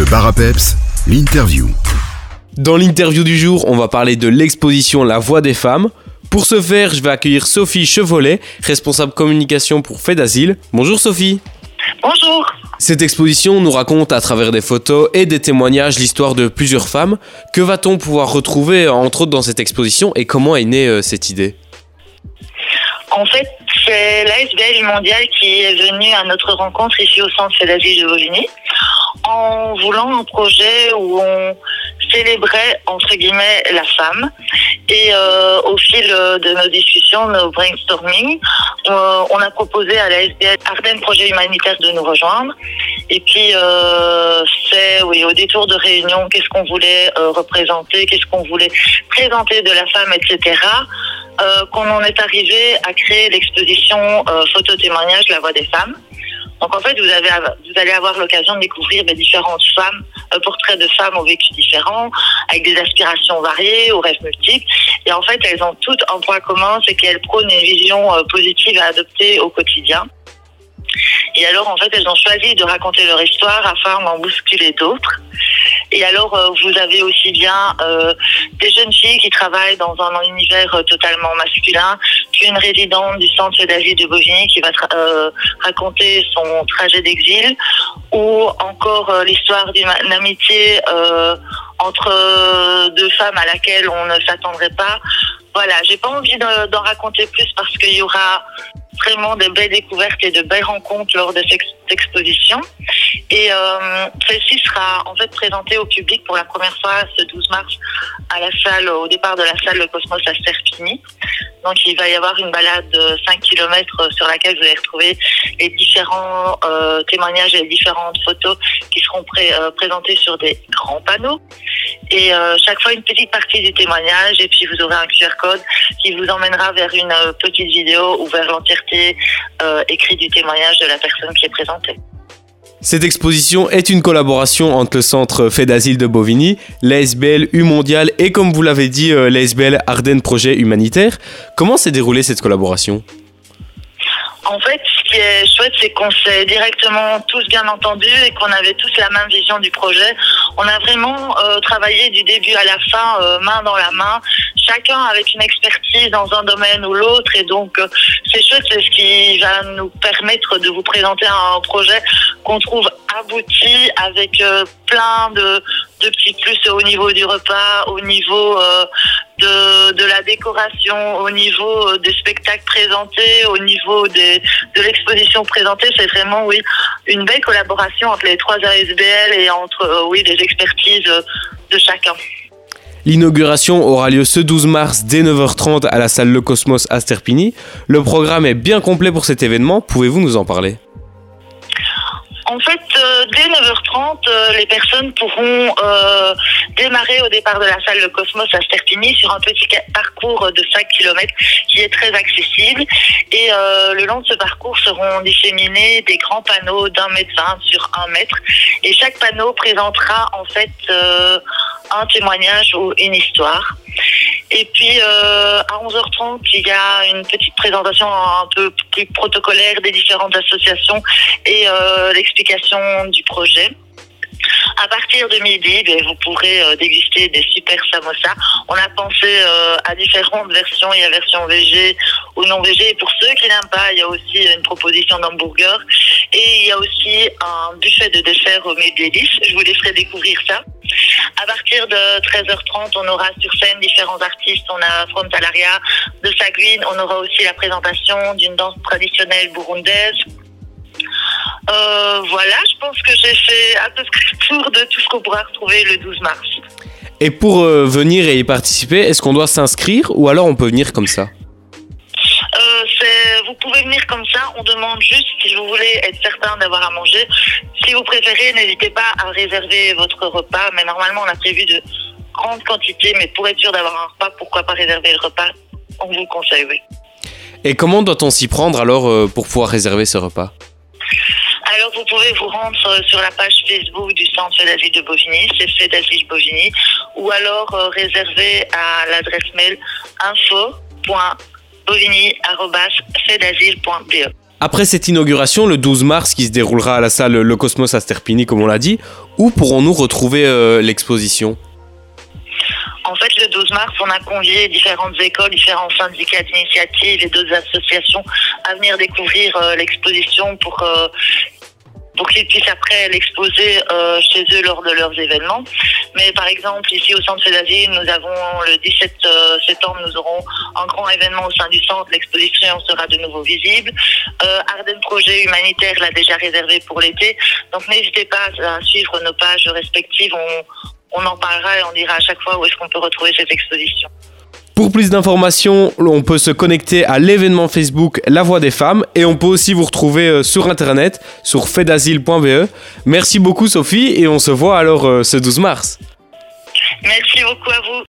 Le bar à peps, l'interview. Dans l'interview du jour, on va parler de l'exposition La Voix des femmes. Pour ce faire, je vais accueillir Sophie Chevolet, responsable communication pour Fait d'Asile. Bonjour Sophie. Bonjour. Cette exposition nous raconte à travers des photos et des témoignages l'histoire de plusieurs femmes. Que va-t-on pouvoir retrouver entre autres dans cette exposition et comment est née euh, cette idée? En fait, c'est l'ASBL mondiale qui est venue à notre rencontre ici au centre d'asile de Bovigny en voulant un projet où on célébrait entre guillemets la femme et euh, au fil de nos discussions, nos brainstorming, euh, on a proposé à la SBL Ardennes Projet Humanitaire de nous rejoindre. Et puis, euh, oui, au détour de réunion, qu'est-ce qu'on voulait euh, représenter, qu'est-ce qu'on voulait présenter de la femme, etc. Qu'on en est arrivé à créer l'exposition euh, photo témoignage La Voix des femmes. Donc en fait, vous, allez avoir l'occasion de découvrir des différentes femmes, euh, portraits de femmes au vécu différents, avec des aspirations variées, aux rêves multiples. Et en fait, elles ont toutes un point commun, c'est qu'elles prônent une vision euh, positive à adopter au quotidien. Et alors, en fait, elles ont choisi de raconter leur histoire afin d'en bousculer d'autres. Et alors, euh, vous avez aussi bien euh, des jeunes filles qui travaillent dans un univers euh, totalement masculin, qu'une résidente du centre d'asile de Bovigny qui va raconter son trajet d'exil, ou encore l'histoire d'une amitié entre deux femmes à laquelle on ne s'attendrait pas. Voilà, j'ai pas envie d'en raconter plus parce qu'il y aura vraiment de belles découvertes et de belles rencontres lors de cette exposition. Et euh, celle-ci sera en fait présentée au public pour la première fois ce 12 mars à la salle, au départ de la salle Le Cosmos à Serpigny. Donc il va y avoir une balade de 5 km sur laquelle vous allez retrouver les différents euh, témoignages et les différentes photos qui seront euh, présentées sur des grands panneaux. Et euh, chaque fois une petite partie du témoignage et puis vous aurez un QR code qui vous emmènera vers une euh, petite vidéo ou vers l'entièreté euh, écrite du témoignage de la personne qui est présentée. Cette exposition est une collaboration entre le Centre Fait d'Asile de Bovigny, l'ASBL U Mondial et comme vous l'avez dit, euh, l'ASBL Ardennes Projet Humanitaire. Comment s'est déroulée cette collaboration? En fait, ce qui est chouette, c'est qu'on s'est directement tous bien entendus et qu'on avait tous la même vision du projet. On a vraiment euh, travaillé du début à la fin, euh, main dans la main, chacun avec une expertise dans un domaine ou l'autre. Et donc, euh, c'est chouette, c'est ce qui va nous permettre de vous présenter un projet qu'on trouve abouti avec plein de, de petits plus au niveau du repas, au niveau de, la décoration, au niveau euh, des spectacles présentés, au niveau de l'exposition présentée. C'est vraiment, oui, une belle collaboration entre les trois ASBL et entre, euh, oui, les expertises euh, de chacun. L'inauguration aura lieu ce 12 mars dès 9h30 à la salle Le Cosmos à Sterpini. Le programme est bien complet pour cet événement, pouvez-vous nous en parler? En fait, euh, dès 9h30, euh, les personnes pourront euh, démarrer au départ de la salle Le Cosmos à Sterpini sur un petit parcours de 5 km qui est très accessible. Et le long de ce parcours seront disséminés des grands panneaux d'un mètre vingt sur un mètre. Et chaque panneau présentera en fait un témoignage ou une histoire. Et puis euh, à 11h30, il y a une petite présentation un peu plus protocolaire des différentes associations et euh, l'explication du projet. À partir de midi, ben, vous pourrez euh, déguster des super samosas. On a pensé euh, à différentes versions. Il y a version VG ou non VG. Et pour ceux qui n'aiment pas, il y a aussi une proposition d'hamburger. Et il y a aussi un buffet de dessert au délices. Je vous laisserai découvrir ça. À partir de 13h30, on aura sur scène différents artistes. On a Frontalaria de Saguine. On aura aussi la présentation d'une danse traditionnelle burundaise. Euh, voilà, je pense que j'ai fait à peu près le tour de tout ce qu'on pourra retrouver le 12 mars. Et pour euh, venir et y participer, est-ce qu'on doit s'inscrire ou alors on peut venir comme ça? Euh, c'est- vous pouvez venir comme ça, on demande juste si vous voulez être certain d'avoir à manger. Si vous préférez, n'hésitez pas à réserver votre repas, mais normalement on a prévu de grandes quantités, mais pour être sûr d'avoir un repas, pourquoi pas réserver le repas? On vous le conseille, oui. Et comment doit-on s'y prendre alors pour pouvoir réserver ce repas? Alors vous pouvez vous rendre euh, sur la page Facebook du Centre d'asile de Bovigny, c'est fait d'asile Bovigny, ou alors euh, réserver à l'adresse mail info.bovigny.fedasile.be. Après cette inauguration, le 12 mars, qui se déroulera à la salle Le Cosmos à Sterpini, comme on l'a dit, où pourrons-nous retrouver euh, l'exposition? En fait, le 12 mars, on a convié différentes écoles, différents syndicats d'initiative et d'autres associations à venir découvrir euh, l'exposition pour euh, pour qu'ils puissent après l'exposer euh, chez eux lors de leurs événements. Mais par exemple, ici au Centre d'Asile, nous avons le 17 euh, septembre, nous aurons un grand événement au sein du centre. L'exposition sera de nouveau visible. Euh, Arden Projet Humanitaire l'a déjà réservé pour l'été. Donc n'hésitez pas à suivre nos pages respectives. On, on en parlera et on dira à chaque fois où est-ce qu'on peut retrouver cette exposition. Pour plus d'informations, on peut se connecter à l'événement Facebook La Voix des Femmes et on peut aussi vous retrouver euh, sur internet sur fedasile.be. Merci beaucoup Sophie et on se voit alors euh, ce 12 mars. Merci beaucoup à vous.